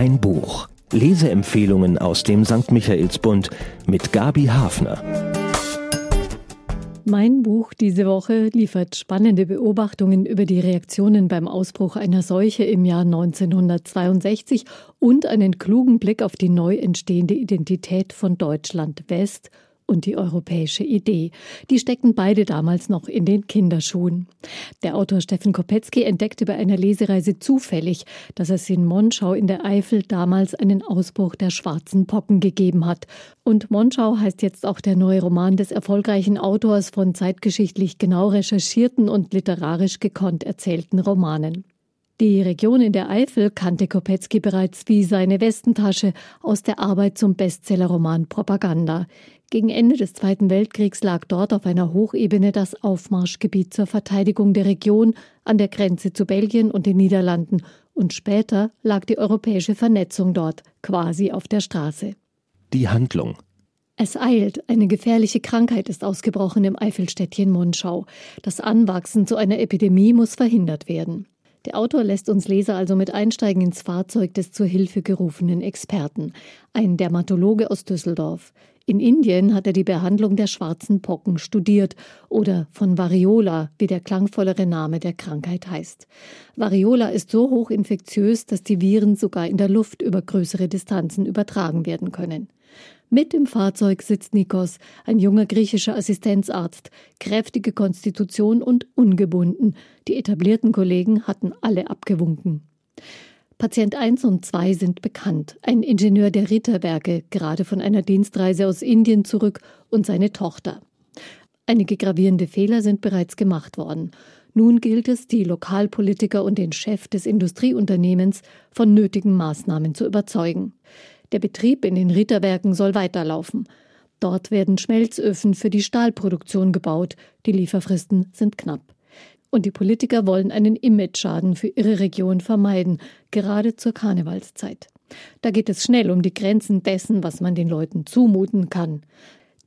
Ein Buch. Leseempfehlungen aus dem St. Michaelsbund mit Gabi Hafner. Mein Buch diese Woche liefert spannende Beobachtungen über die Reaktionen beim Ausbruch einer Seuche im Jahr 1962 und einen klugen Blick auf die neu entstehende Identität von Deutschland West und die europäische Idee. Die steckten beide damals noch in den Kinderschuhen. Der Autor Steffen Kopetzky entdeckte bei einer Lesereise zufällig, dass es in Monschau in der Eifel damals einen Ausbruch der schwarzen Pocken gegeben hat. Und Monschau heißt jetzt auch der neue Roman des erfolgreichen Autors von zeitgeschichtlich genau recherchierten und literarisch gekonnt erzählten Romanen. Die Region in der Eifel kannte Kopetzky bereits wie seine Westentasche aus der Arbeit zum Bestsellerroman Propaganda. Gegen Ende des Zweiten Weltkriegs lag dort auf einer Hochebene das Aufmarschgebiet zur Verteidigung der Region an der Grenze zu Belgien und den Niederlanden, und später lag die europäische Vernetzung dort, quasi auf der Straße. Die Handlung. Es eilt, eine gefährliche Krankheit ist ausgebrochen im Eifelstädtchen Monschau. Das Anwachsen zu einer Epidemie muss verhindert werden. Der Autor lässt uns Leser also mit einsteigen ins Fahrzeug des zur Hilfe gerufenen Experten, ein Dermatologe aus Düsseldorf. In Indien hat er die Behandlung der schwarzen Pocken studiert oder von Variola, wie der klangvollere Name der Krankheit heißt. Variola ist so hochinfektiös, dass die Viren sogar in der Luft über größere Distanzen übertragen werden können. Mit im Fahrzeug sitzt Nikos, ein junger griechischer Assistenzarzt, kräftige Konstitution und ungebunden. Die etablierten Kollegen hatten alle abgewunken. Patient 1 und 2 sind bekannt. Ein Ingenieur der Ritterwerke, gerade von einer Dienstreise aus Indien zurück, und seine Tochter. Einige gravierende Fehler sind bereits gemacht worden. Nun gilt es, die Lokalpolitiker und den Chef des Industrieunternehmens von nötigen Maßnahmen zu überzeugen. Der Betrieb in den Ritterwerken soll weiterlaufen. Dort werden Schmelzöfen für die Stahlproduktion gebaut. Die Lieferfristen sind knapp. Und die Politiker wollen einen Imageschaden für ihre Region vermeiden, gerade zur Karnevalszeit. Da geht es schnell um die Grenzen dessen, was man den Leuten zumuten kann.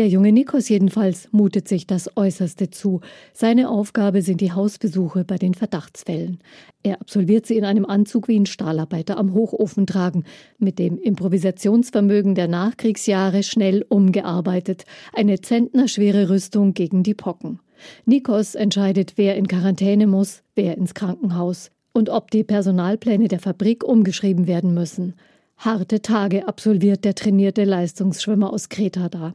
Der junge Nikos jedenfalls mutet sich das Äußerste zu. Seine Aufgabe sind die Hausbesuche bei den Verdachtsfällen. Er absolviert sie in einem Anzug wie ein Stahlarbeiter am Hochofen tragen, mit dem Improvisationsvermögen der Nachkriegsjahre schnell umgearbeitet, eine zentnerschwere Rüstung gegen die Pocken. Nikos entscheidet, wer in Quarantäne muss, wer ins Krankenhaus und ob die Personalpläne der Fabrik umgeschrieben werden müssen. Harte Tage absolviert der trainierte Leistungsschwimmer aus Kreta da.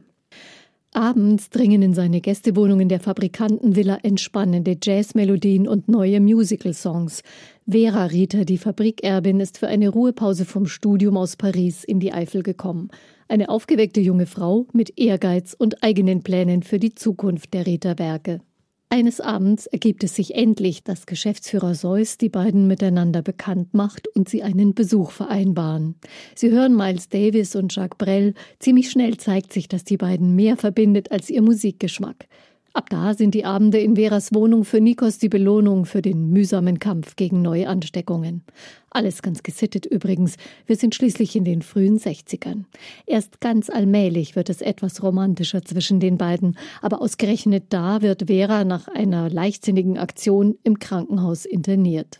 Abends dringen in seine Gästewohnungen der Fabrikantenvilla entspannende Jazzmelodien und neue Musical-Songs. Vera Rieter, die Fabrikerbin, ist für eine Ruhepause vom Studium aus Paris in die Eifel gekommen. Eine aufgeweckte junge Frau mit Ehrgeiz und eigenen Plänen für die Zukunft der Räderwerke. Eines Abends ergibt es sich endlich, dass Geschäftsführer Seuss die beiden miteinander bekannt macht und sie einen Besuch vereinbaren. Sie hören Miles Davis und Jacques Brel. Ziemlich schnell zeigt sich, dass die beiden mehr verbindet als ihr Musikgeschmack. Ab da sind die Abende in Veras Wohnung für Nikos die Belohnung für den mühsamen Kampf gegen neue Ansteckungen. Alles ganz gesittet übrigens. Wir sind schließlich in den frühen 60ern. Erst ganz allmählich wird es etwas romantischer zwischen den beiden, aber ausgerechnet da wird Vera nach einer leichtsinnigen Aktion im Krankenhaus interniert.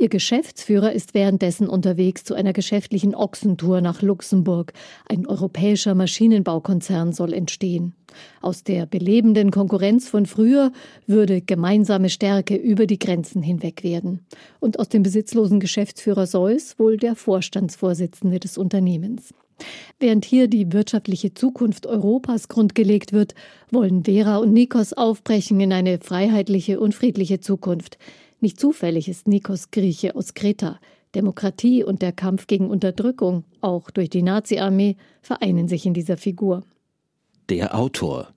Ihr Geschäftsführer ist währenddessen unterwegs zu einer geschäftlichen Ochsentour nach Luxemburg. Ein europäischer Maschinenbaukonzern soll entstehen. Aus der belebenden Konkurrenz von früher würde gemeinsame Stärke über die Grenzen hinweg werden. Und aus dem besitzlosen Geschäftsführer Seuss wohl der Vorstandsvorsitzende des Unternehmens. Während hier die wirtschaftliche Zukunft Europas grundgelegt wird, wollen Vera und Nikos aufbrechen in eine freiheitliche und friedliche Zukunft. Nicht zufällig ist Nikos Grieche aus Kreta. Demokratie und der Kampf gegen Unterdrückung, auch durch die Nazi-Armee, vereinen sich in dieser Figur. Der Autor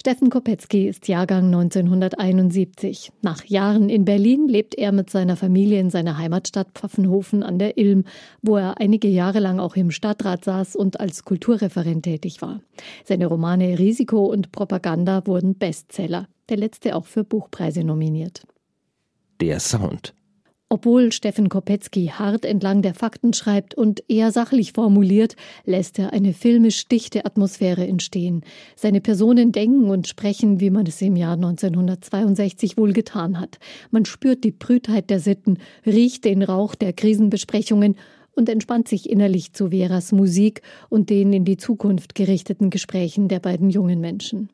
Steffen Kopetzky ist Jahrgang 1971. Nach Jahren in Berlin lebt er mit seiner Familie in seiner Heimatstadt Pfaffenhofen an der Ilm, wo er einige Jahre lang auch im Stadtrat saß und als Kulturreferent tätig war. Seine Romane Risiko und Propaganda wurden Bestseller, der letzte auch für Buchpreise nominiert der Sound. Obwohl Steffen Kopetzky hart entlang der Fakten schreibt und eher sachlich formuliert, lässt er eine filmisch dichte Atmosphäre entstehen. Seine Personen denken und sprechen, wie man es im Jahr 1962 wohl getan hat. Man spürt die Brütheit der Sitten, riecht den Rauch der Krisenbesprechungen und entspannt sich innerlich zu Veras Musik und den in die Zukunft gerichteten Gesprächen der beiden jungen Menschen.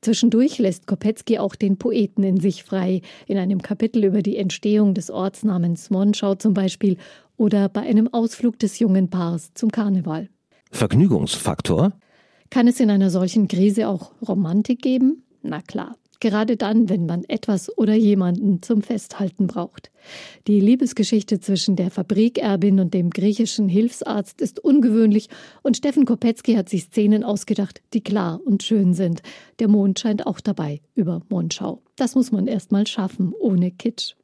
Zwischendurch lässt Kopetzky auch den Poeten in sich frei, in einem Kapitel über die Entstehung des Ortsnamens Monschau zum Beispiel oder bei einem Ausflug des jungen Paars zum Karneval. Vergnügungsfaktor? Kann es in einer solchen Krise auch Romantik geben? Na klar. Gerade dann, wenn man etwas oder jemanden zum Festhalten braucht. Die Liebesgeschichte zwischen der Fabrikerbin und dem griechischen Hilfsarzt ist ungewöhnlich und Steffen Kopetzky hat sich Szenen ausgedacht, die klar und schön sind. Der Mond scheint auch dabei über Mondschau. Das muss man erst mal schaffen, ohne Kitsch.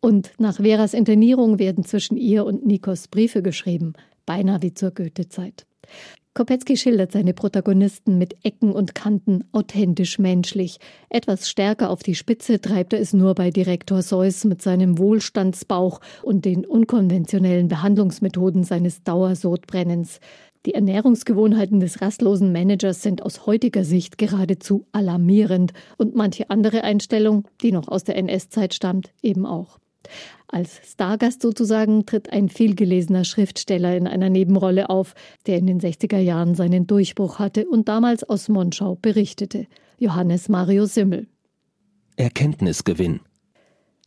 Und nach Veras Internierung werden zwischen ihr und Nikos Briefe geschrieben, beinahe wie zur Goethezeit. Kopetzky schildert seine Protagonisten mit Ecken und Kanten authentisch menschlich. Etwas stärker auf die Spitze treibt er es nur bei Direktor Seuss mit seinem Wohlstandsbauch und den unkonventionellen Behandlungsmethoden seines Dauersodbrennens. Die Ernährungsgewohnheiten des rastlosen Managers sind aus heutiger Sicht geradezu alarmierend und manche andere Einstellung, die noch aus der NS-Zeit stammt, eben auch. Als Stargast sozusagen tritt ein vielgelesener Schriftsteller in einer Nebenrolle auf, der in den 60er Jahren seinen Durchbruch hatte und damals aus Monschau berichtete. Johannes Mario Simmel. Erkenntnisgewinn.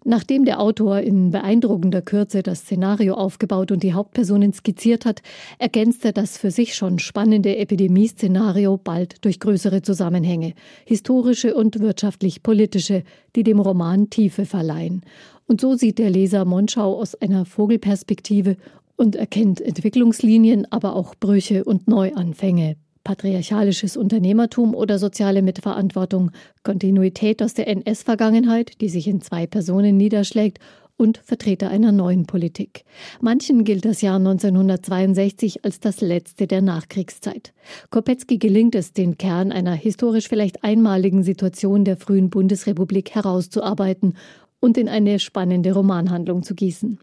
Nachdem der Autor in beeindruckender Kürze das Szenario aufgebaut und die Hauptpersonen skizziert hat, ergänzt er das für sich schon spannende Epidemieszenario bald durch größere Zusammenhänge, historische und wirtschaftlich-politische, die dem Roman Tiefe verleihen. Und so sieht der Leser Monschau aus einer Vogelperspektive und erkennt Entwicklungslinien, aber auch Brüche und Neuanfänge. Patriarchalisches Unternehmertum oder soziale Mitverantwortung, Kontinuität aus der NS-Vergangenheit, die sich in zwei Personen niederschlägt, und Vertreter einer neuen Politik. Manchen gilt das Jahr 1962 als das letzte der Nachkriegszeit. Kopetzky gelingt es, den Kern einer historisch vielleicht einmaligen Situation der frühen Bundesrepublik herauszuarbeiten und in eine spannende Romanhandlung zu gießen.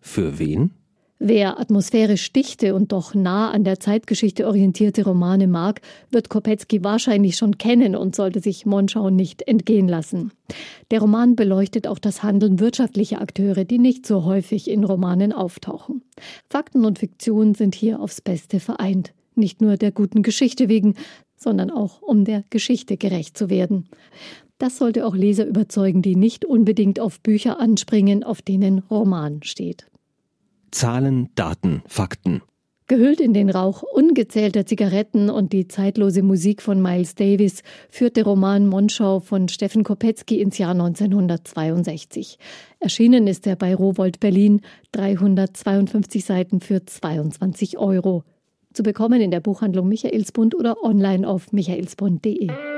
Für wen? Wer atmosphärisch dichte und doch nah an der Zeitgeschichte orientierte Romane mag, wird Kopetzky wahrscheinlich schon kennen und sollte sich Monschau nicht entgehen lassen. Der Roman beleuchtet auch das Handeln wirtschaftlicher Akteure, die nicht so häufig in Romanen auftauchen. Fakten und Fiktion sind hier aufs Beste vereint. Nicht nur der guten Geschichte wegen, sondern auch um der Geschichte gerecht zu werden. Das sollte auch Leser überzeugen, die nicht unbedingt auf Bücher anspringen, auf denen Roman steht. Zahlen, Daten, Fakten. Gehüllt in den Rauch ungezählter Zigaretten und die zeitlose Musik von Miles Davis führt der Roman Monschau von Steffen Kopetzky ins Jahr 1962. Erschienen ist er bei Rowold Berlin, 352 Seiten für 22 Euro. Zu bekommen in der Buchhandlung Michaelsbund oder online auf michaelsbund.de.